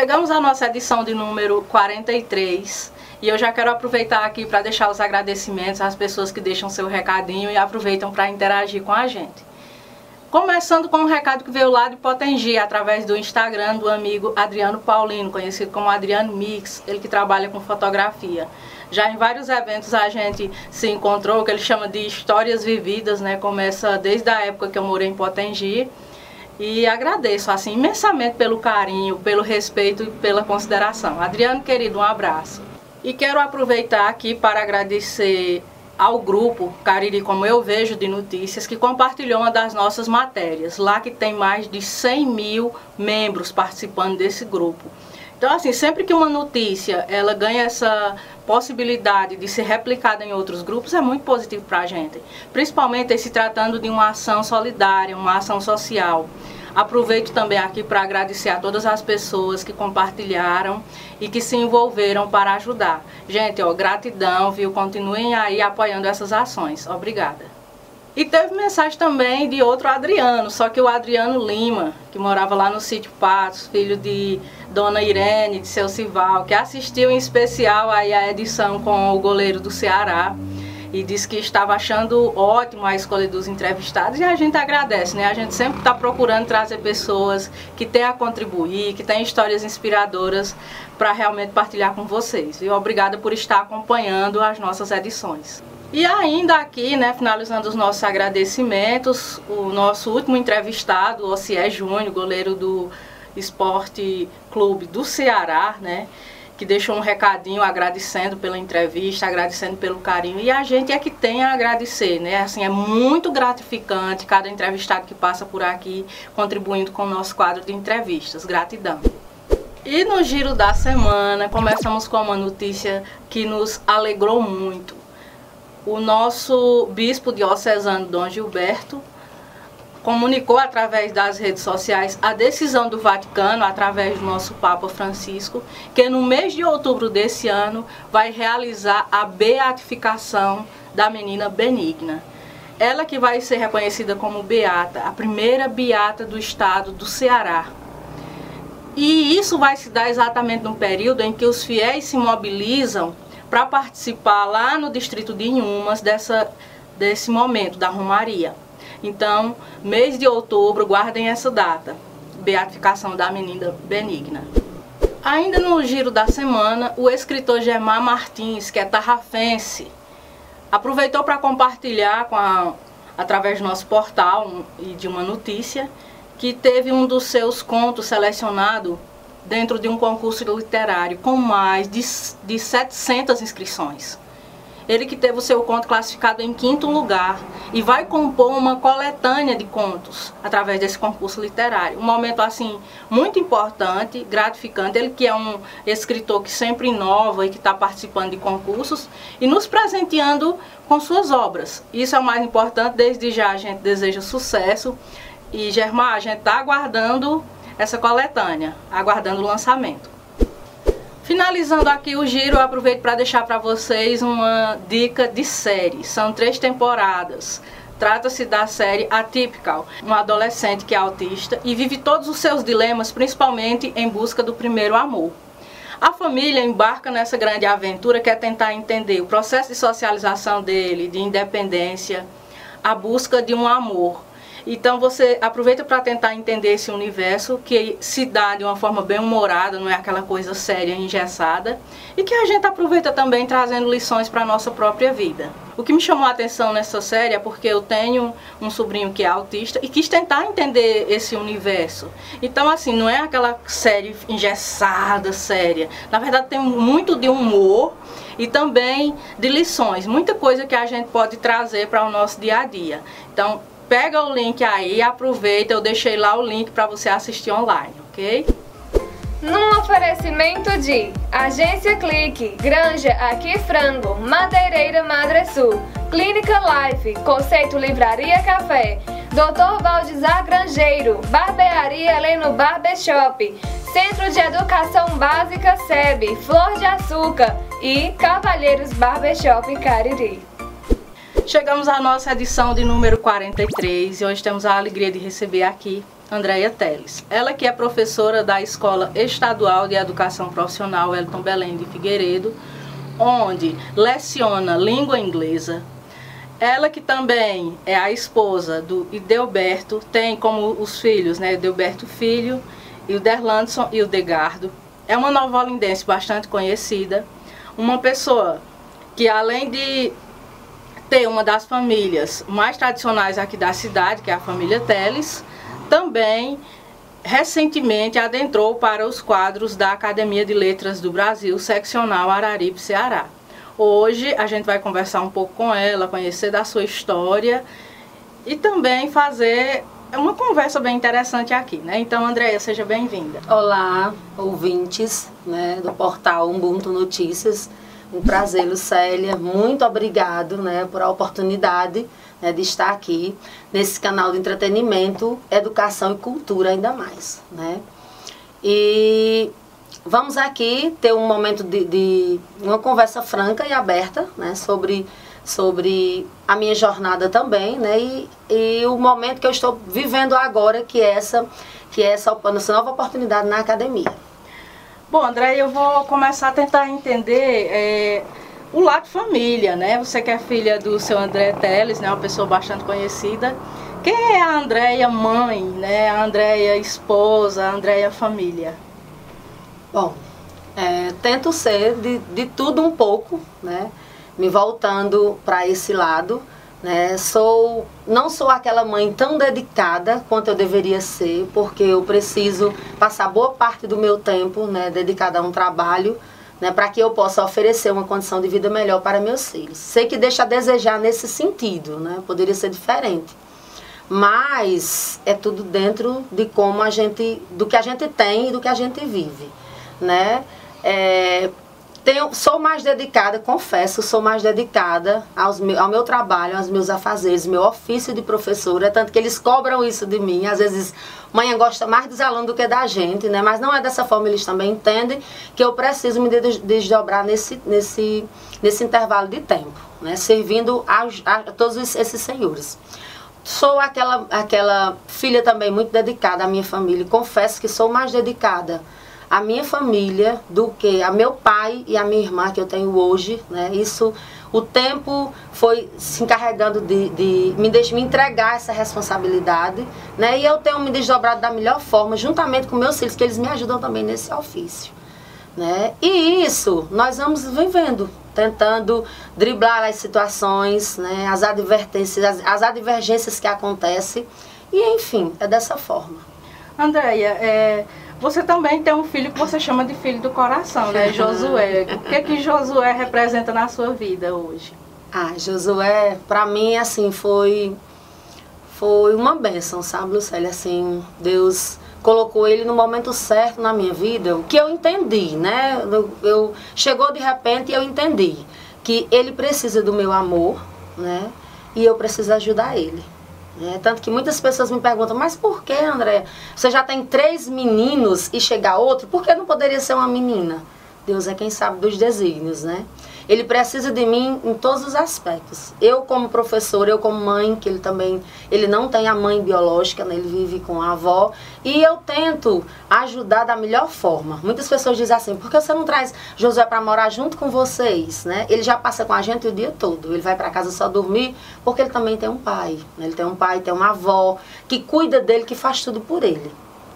Chegamos à nossa edição de número 43 e eu já quero aproveitar aqui para deixar os agradecimentos às pessoas que deixam seu recadinho e aproveitam para interagir com a gente. Começando com um recado que veio lá de Potengi, através do Instagram do amigo Adriano Paulino, conhecido como Adriano Mix, ele que trabalha com fotografia. Já em vários eventos a gente se encontrou, que ele chama de histórias vividas, né? Começa desde a época que eu morei em Potengi. E agradeço assim imensamente pelo carinho, pelo respeito e pela consideração. Adriano, querido, um abraço. E quero aproveitar aqui para agradecer ao grupo Cariri Como Eu Vejo de Notícias, que compartilhou uma das nossas matérias, lá que tem mais de 100 mil membros participando desse grupo. Então, assim, sempre que uma notícia ela ganha essa possibilidade de ser replicada em outros grupos, é muito positivo para a gente. Principalmente se tratando de uma ação solidária, uma ação social. Aproveito também aqui para agradecer a todas as pessoas que compartilharam e que se envolveram para ajudar. Gente, ó, gratidão, viu? Continuem aí apoiando essas ações. Obrigada. E teve mensagem também de outro Adriano, só que o Adriano Lima, que morava lá no sítio Patos, filho de Dona Irene, de seu Cival, que assistiu em especial aí a edição com o goleiro do Ceará e disse que estava achando ótimo a escolha dos entrevistados e a gente agradece, né? A gente sempre está procurando trazer pessoas que têm a contribuir, que têm histórias inspiradoras para realmente partilhar com vocês. E obrigada por estar acompanhando as nossas edições. E ainda aqui, né, finalizando os nossos agradecimentos, o nosso último entrevistado, o Ocié Júnior, goleiro do Esporte Clube do Ceará, né, que deixou um recadinho agradecendo pela entrevista, agradecendo pelo carinho. E a gente é que tem a agradecer, né? Assim, é muito gratificante cada entrevistado que passa por aqui contribuindo com o nosso quadro de entrevistas. Gratidão. E no giro da semana, começamos com uma notícia que nos alegrou muito o nosso bispo diocesano Dom Gilberto comunicou através das redes sociais a decisão do Vaticano, através do nosso Papa Francisco, que no mês de outubro desse ano vai realizar a beatificação da menina Benigna. Ela que vai ser reconhecida como beata, a primeira beata do estado do Ceará. E isso vai se dar exatamente no período em que os fiéis se mobilizam para participar lá no distrito de Inhumas dessa, desse momento da Romaria. Então, mês de outubro, guardem essa data, beatificação da menina benigna. Ainda no giro da semana, o escritor Germar Martins, que é tarrafense, aproveitou para compartilhar com a, através do nosso portal um, e de uma notícia que teve um dos seus contos selecionado dentro de um concurso literário com mais de, de 700 inscrições. Ele que teve o seu conto classificado em quinto lugar e vai compor uma coletânea de contos através desse concurso literário. Um momento assim muito importante, gratificante. Ele que é um escritor que sempre inova e que está participando de concursos e nos presenteando com suas obras. Isso é o mais importante. Desde já a gente deseja sucesso e Germar, a gente está aguardando essa coletânea, aguardando o lançamento. Finalizando aqui o giro, eu aproveito para deixar para vocês uma dica de série. São três temporadas. Trata-se da série Atypical, um adolescente que é autista e vive todos os seus dilemas, principalmente em busca do primeiro amor. A família embarca nessa grande aventura que é tentar entender o processo de socialização dele, de independência, a busca de um amor então você aproveita para tentar entender esse universo que se dá de uma forma bem humorada, não é aquela coisa séria, engessada, e que a gente aproveita também trazendo lições para a nossa própria vida. O que me chamou a atenção nessa série é porque eu tenho um sobrinho que é autista e quis tentar entender esse universo. Então, assim, não é aquela série engessada, séria. Na verdade, tem muito de humor e também de lições, muita coisa que a gente pode trazer para o nosso dia a dia. Então, pega o link aí, aproveita, eu deixei lá o link para você assistir online, ok? Num oferecimento de Agência Clique, Granja Aqui Frango, Madeireira Madre Sul, Clínica Life, Conceito Livraria Café, Dr. Valdizar Grangeiro, Barbearia Heleno Barbershop, Centro de Educação Básica SEB, Flor de Açúcar e Cavalheiros Barbershop Cariri. Chegamos à nossa edição de número 43 e hoje temos a alegria de receber aqui Andréia Teles. Ela que é professora da Escola Estadual de Educação Profissional Elton Belém de Figueiredo, onde leciona língua inglesa. Ela que também é a esposa do Idelberto, tem como os filhos, né, Idelberto Filho, e o Derlandson e o Degardo. É uma nova olindense bastante conhecida, uma pessoa que além de ter uma das famílias mais tradicionais aqui da cidade, que é a família Teles, também recentemente adentrou para os quadros da Academia de Letras do Brasil, seccional Araripe, Ceará. Hoje a gente vai conversar um pouco com ela, conhecer da sua história e também fazer uma conversa bem interessante aqui, né? Então, Andréia, seja bem-vinda. Olá, ouvintes né, do portal Ubuntu Notícias. Um prazer, Lucélia. Muito obrigado né, por a oportunidade né, de estar aqui nesse canal de entretenimento, educação e cultura ainda mais. Né? E vamos aqui ter um momento de, de uma conversa franca e aberta né, sobre, sobre a minha jornada também né, e, e o momento que eu estou vivendo agora, que é essa, que é essa, essa nova oportunidade na academia. Bom, André, eu vou começar a tentar entender é, o lado família, né? Você que é filha do seu André Teles, né? Uma pessoa bastante conhecida. Quem é a Andréia mãe, né? A Andréia esposa, a Andréia família? Bom, é, tento ser de, de tudo um pouco, né? Me voltando para esse lado, né? Sou, não sou aquela mãe tão dedicada quanto eu deveria ser, porque eu preciso passar boa parte do meu tempo, né? Dedicada a um trabalho, né, para que eu possa oferecer uma condição de vida melhor para meus filhos. Sei que deixa a desejar nesse sentido, né, poderia ser diferente. Mas é tudo dentro de como a gente, do que a gente tem e do que a gente vive, né? É, tenho, sou mais dedicada, confesso, sou mais dedicada aos meu, ao meu trabalho, aos meus afazeres, meu ofício de professora, tanto que eles cobram isso de mim. Às vezes, mãe gosta mais dos alunos do que da gente, né? Mas não é dessa forma, eles também entendem que eu preciso me desdobrar nesse, nesse, nesse intervalo de tempo, né? Servindo a, a todos esses senhores. Sou aquela, aquela filha também muito dedicada à minha família. Confesso que sou mais dedicada a minha família do que a meu pai e a minha irmã que eu tenho hoje, né? Isso, o tempo foi se encarregando de, de me, deixar, me entregar essa responsabilidade, né? E eu tenho me desdobrado da melhor forma, juntamente com meus filhos, que eles me ajudam também nesse ofício. Né? E isso nós vamos vivendo, tentando driblar as situações, né? as advertências, as, as advergências que acontecem. E enfim, é dessa forma. Andréia, é, você também tem um filho que você chama de filho do coração, né? Josué. O que que Josué representa na sua vida hoje? Ah, Josué, para mim, assim, foi foi uma bênção, sabe, Lucélia? Assim, Deus colocou ele no momento certo na minha vida, o que eu entendi, né? Eu, eu chegou de repente e eu entendi que ele precisa do meu amor, né? E eu preciso ajudar ele. É, tanto que muitas pessoas me perguntam, mas por que, André? Você já tem três meninos e chega outro, por que não poderia ser uma menina? Deus é quem sabe dos desígnios, né? Ele precisa de mim em todos os aspectos. Eu como professora, eu como mãe, que ele também, ele não tem a mãe biológica, né? ele vive com a avó, e eu tento ajudar da melhor forma. Muitas pessoas dizem assim: "Por que você não traz Josué para morar junto com vocês?", né? Ele já passa com a gente o dia todo. Ele vai para casa só dormir, porque ele também tem um pai, né? Ele tem um pai, tem uma avó que cuida dele, que faz tudo por ele.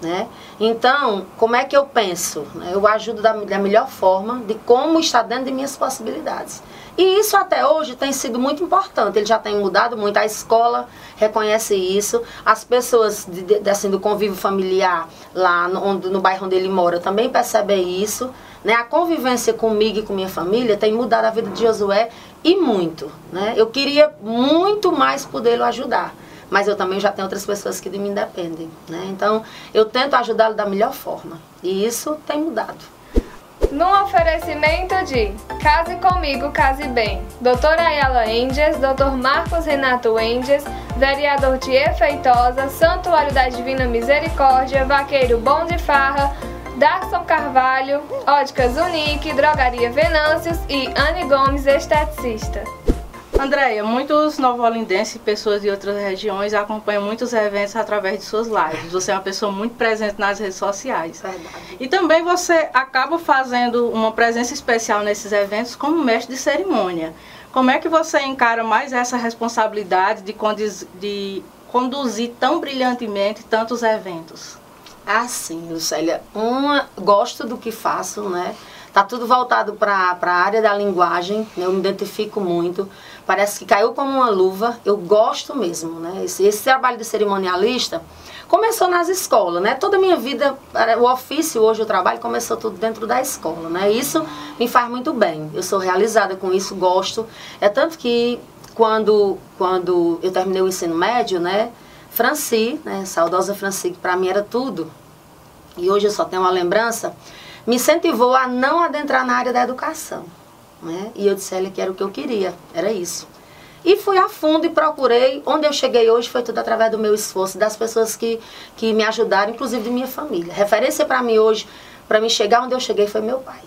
Né? Então, como é que eu penso? Eu ajudo da, da melhor forma, de como está dentro de minhas possibilidades. E isso até hoje tem sido muito importante. Ele já tem mudado muito. A escola reconhece isso. As pessoas de, de, assim, do convívio familiar lá no, no bairro onde ele mora também percebem isso. Né? A convivência comigo e com minha família tem mudado a vida de Josué e muito. Né? Eu queria muito mais poder ajudar mas eu também já tenho outras pessoas que de mim dependem, né? Então, eu tento ajudá-lo da melhor forma, e isso tem mudado. Num oferecimento de Case Comigo, Case Bem, Doutora Ayala Endes, Doutor Marcos Renato Endes, Vereador Tier Feitosa, Santuário da Divina Misericórdia, Vaqueiro Bom de Farra, Darson Carvalho, Óticas Unique, Drogaria Venâncios e Anne Gomes, esteticista. Andréia, muitos novolindenses e pessoas de outras regiões acompanham muitos eventos através de suas lives. Você é uma pessoa muito presente nas redes sociais. Verdade. E também você acaba fazendo uma presença especial nesses eventos como mestre de cerimônia. Como é que você encara mais essa responsabilidade de, condiz, de conduzir tão brilhantemente tantos eventos? Ah, sim, Lucélia. Uma, gosto do que faço, né? Tá tudo voltado para a área da linguagem, né? eu me identifico muito. Parece que caiu como uma luva. Eu gosto mesmo, né? Esse, esse trabalho de cerimonialista começou nas escolas, né? Toda a minha vida, o ofício hoje, o trabalho, começou tudo dentro da escola, né? Isso me faz muito bem. Eu sou realizada com isso, gosto. É tanto que quando, quando eu terminei o ensino médio, né? Franci, né? Saudosa Franci, que para mim era tudo. E hoje eu só tenho uma lembrança me incentivou a não adentrar na área da educação. Né? E eu disse a ele que era o que eu queria, era isso. E fui a fundo e procurei. Onde eu cheguei hoje foi tudo através do meu esforço, das pessoas que, que me ajudaram, inclusive de minha família. Referência para mim hoje, para me chegar onde eu cheguei, foi meu pai.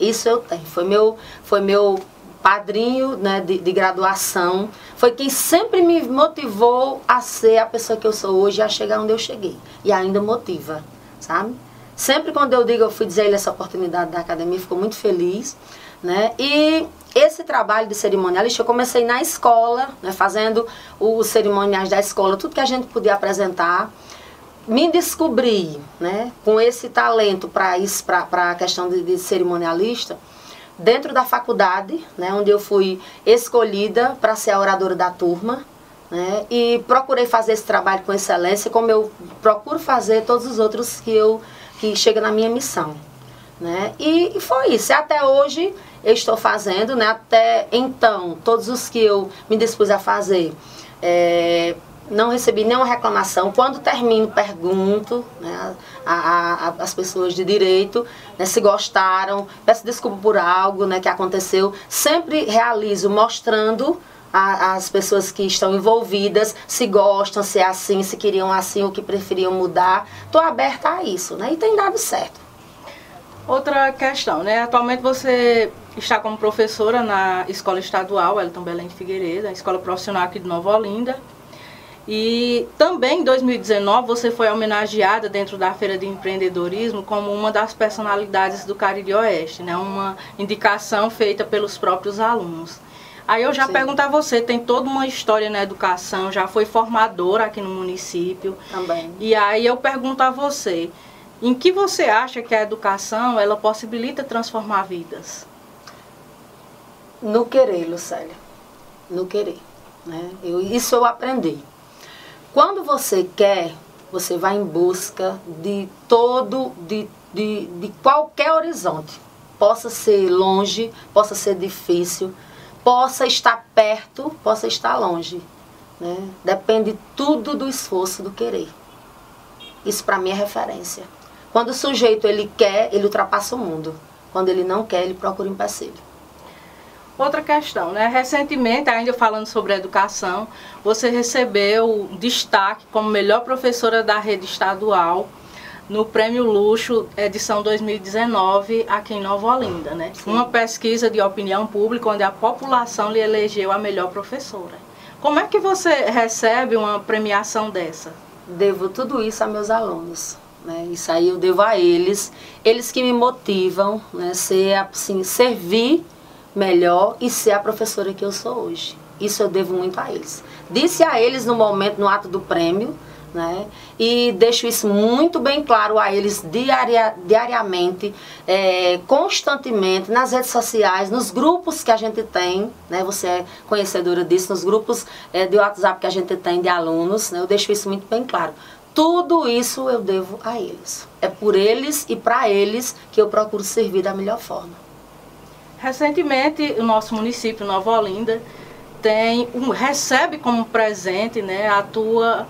Isso eu tenho. Foi meu, foi meu padrinho né, de, de graduação. Foi quem sempre me motivou a ser a pessoa que eu sou hoje, a chegar onde eu cheguei. E ainda motiva, sabe? Sempre quando eu digo, eu fui dizer ele essa oportunidade da academia, ficou muito feliz, né? E esse trabalho de cerimonialista eu comecei na escola, né, fazendo os cerimoniais da escola, tudo que a gente podia apresentar. Me descobri, né, com esse talento para isso, para a questão de, de cerimonialista, dentro da faculdade, né, onde eu fui escolhida para ser a oradora da turma, né, e procurei fazer esse trabalho com excelência, como eu procuro fazer todos os outros que eu que chega na minha missão. Né? E, e foi isso. Até hoje eu estou fazendo, né? até então, todos os que eu me dispus a fazer, é, não recebi nenhuma reclamação. Quando termino, pergunto né, a, a, as pessoas de direito né, se gostaram, peço desculpa por algo né, que aconteceu. Sempre realizo mostrando as pessoas que estão envolvidas, se gostam, se é assim, se queriam assim ou que preferiam mudar. Estou aberta a isso, né? E tem dado certo. Outra questão, né? Atualmente você está como professora na Escola Estadual Elton Belém de Figueiredo, a escola profissional aqui de Nova Olinda. E também em 2019 você foi homenageada dentro da Feira de Empreendedorismo como uma das personalidades do Cariri Oeste, né? Uma indicação feita pelos próprios alunos. Aí eu já Sim. pergunto a você, tem toda uma história na educação, já foi formadora aqui no município. Também. E aí eu pergunto a você, em que você acha que a educação ela possibilita transformar vidas? No querer, Lucélia. No querer. Né? Eu, isso eu aprendi. Quando você quer, você vai em busca de todo, de, de, de qualquer horizonte. Possa ser longe, possa ser difícil, possa estar perto, possa estar longe. Né? Depende tudo do esforço, do querer. Isso para mim é referência. Quando o sujeito ele quer, ele ultrapassa o mundo. Quando ele não quer, ele procura um empecilho. Outra questão, né? Recentemente, ainda falando sobre educação, você recebeu destaque como melhor professora da rede estadual no Prêmio Luxo, edição 2019, aqui em Nova Olinda, né? Sim. Uma pesquisa de opinião pública onde a população lhe elegeu a melhor professora. Como é que você recebe uma premiação dessa? Devo tudo isso a meus alunos. Né? Isso aí eu devo a eles, eles que me motivam, né? Ser, assim, servir melhor e ser a professora que eu sou hoje. Isso eu devo muito a eles. Disse a eles no momento, no ato do prêmio, né? E deixo isso muito bem claro a eles diaria, diariamente, é, constantemente, nas redes sociais, nos grupos que a gente tem, né? Você é conhecedora disso, nos grupos é, de WhatsApp que a gente tem de alunos, né? Eu deixo isso muito bem claro. Tudo isso eu devo a eles. É por eles e para eles que eu procuro servir da melhor forma. Recentemente, o nosso município, Nova Olinda, tem um, recebe como presente né, a tua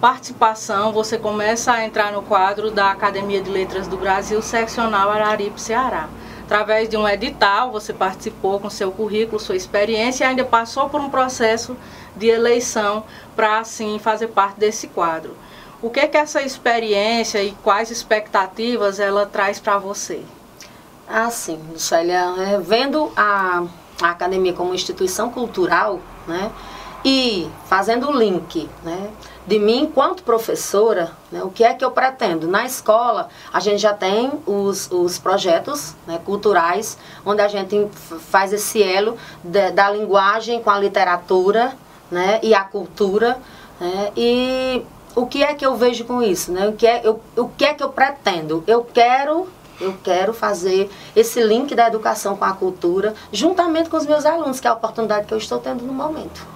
participação, você começa a entrar no quadro da Academia de Letras do Brasil, seccional Araripe, Ceará. Através de um edital, você participou com seu currículo, sua experiência e ainda passou por um processo de eleição para, assim, fazer parte desse quadro. O que é que essa experiência e quais expectativas ela traz para você? Ah, sim, Lucélia, é, vendo a, a academia como instituição cultural, né? E fazendo o link, né? De mim enquanto professora, né, o que é que eu pretendo? Na escola, a gente já tem os, os projetos né, culturais, onde a gente faz esse elo de, da linguagem com a literatura né, e a cultura. Né, e o que é que eu vejo com isso? Né? O, que é, eu, o que é que eu pretendo? Eu quero eu quero fazer esse link da educação com a cultura, juntamente com os meus alunos, que é a oportunidade que eu estou tendo no momento.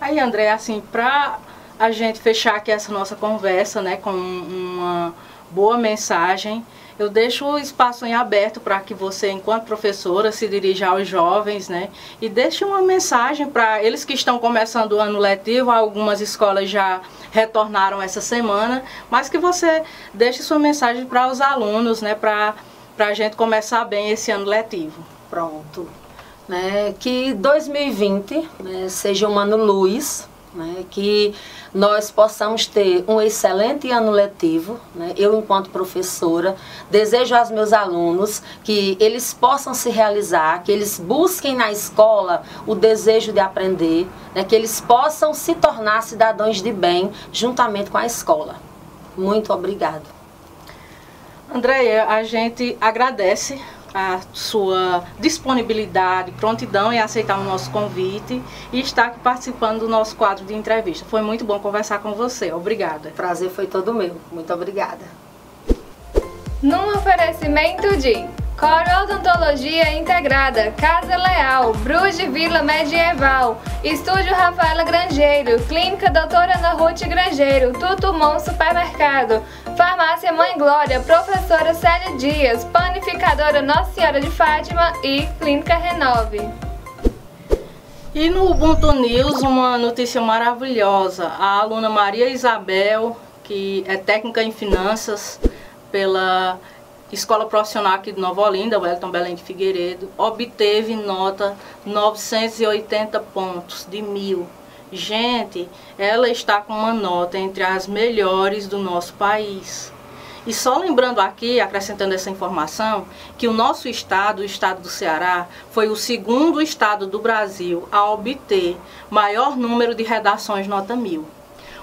Aí, André, assim, para a gente fechar aqui essa nossa conversa, né, com uma boa mensagem, eu deixo o espaço em aberto para que você, enquanto professora, se dirija aos jovens, né? E deixe uma mensagem para eles que estão começando o ano letivo, algumas escolas já retornaram essa semana, mas que você deixe sua mensagem para os alunos, né? Para a gente começar bem esse ano letivo. Pronto. Né, que 2020 né, seja um ano luz, né, que nós possamos ter um excelente ano letivo. Né? Eu, enquanto professora, desejo aos meus alunos que eles possam se realizar, que eles busquem na escola o desejo de aprender, né? que eles possam se tornar cidadãos de bem juntamente com a escola. Muito obrigada. Andréia, a gente agradece a sua disponibilidade, prontidão em aceitar o nosso convite e estar aqui participando do nosso quadro de entrevista. Foi muito bom conversar com você. Obrigada. Prazer foi todo meu. Muito obrigada. Num oferecimento de Corodontologia Integrada, Casa Leal, Bruges Vila Medieval, Estúdio Rafaela Grangeiro, Clínica Doutora Ana Ruth Grangeiro, Tutumon Supermercado, Farmácia Mãe Glória, Professora Célia Dias, Panificadora Nossa Senhora de Fátima e Clínica Renove. E no Ubuntu News, uma notícia maravilhosa. A aluna Maria Isabel, que é técnica em finanças pela Escola Profissional aqui de Nova Olinda, Wellington Belém de Figueiredo, obteve nota 980 pontos de mil. Gente, ela está com uma nota entre as melhores do nosso país. E só lembrando aqui, acrescentando essa informação, que o nosso estado, o estado do Ceará, foi o segundo estado do Brasil a obter maior número de redações nota mil.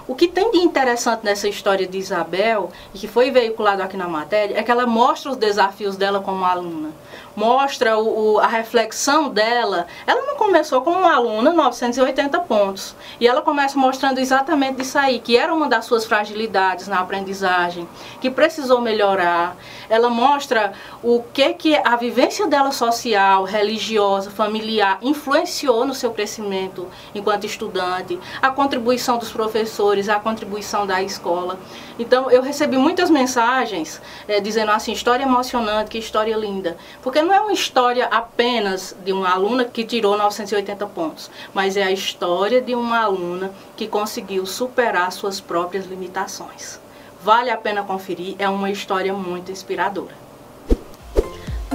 O que tem de interessante nessa história de Isabel, e que foi veiculado aqui na matéria, é que ela mostra os desafios dela como aluna mostra o, o, a reflexão dela. Ela não começou como uma aluna 980 pontos. E ela começa mostrando exatamente isso aí, que era uma das suas fragilidades na aprendizagem, que precisou melhorar. Ela mostra o que, que a vivência dela social, religiosa, familiar influenciou no seu crescimento enquanto estudante, a contribuição dos professores, a contribuição da escola. Então eu recebi muitas mensagens é, dizendo assim, história emocionante, que história linda. Porque não é uma história apenas de uma aluna que tirou 980 pontos, mas é a história de uma aluna que conseguiu superar suas próprias limitações. Vale a pena conferir, é uma história muito inspiradora.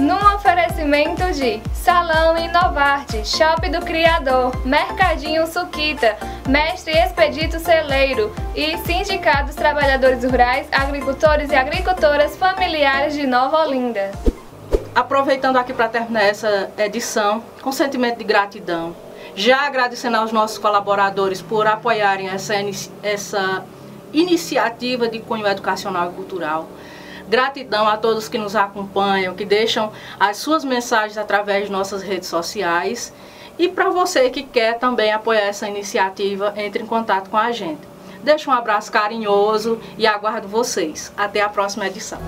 Num oferecimento de Salão Inovarte, Shop do Criador, Mercadinho Suquita, Mestre Expedito Celeiro e Sindicatos Trabalhadores Rurais, Agricultores e Agricultoras Familiares de Nova Olinda. Aproveitando aqui para terminar essa edição, com sentimento de gratidão, já agradecendo aos nossos colaboradores por apoiarem essa, essa iniciativa de cunho educacional e cultural. Gratidão a todos que nos acompanham, que deixam as suas mensagens através de nossas redes sociais. E para você que quer também apoiar essa iniciativa, entre em contato com a gente. Deixo um abraço carinhoso e aguardo vocês. Até a próxima edição.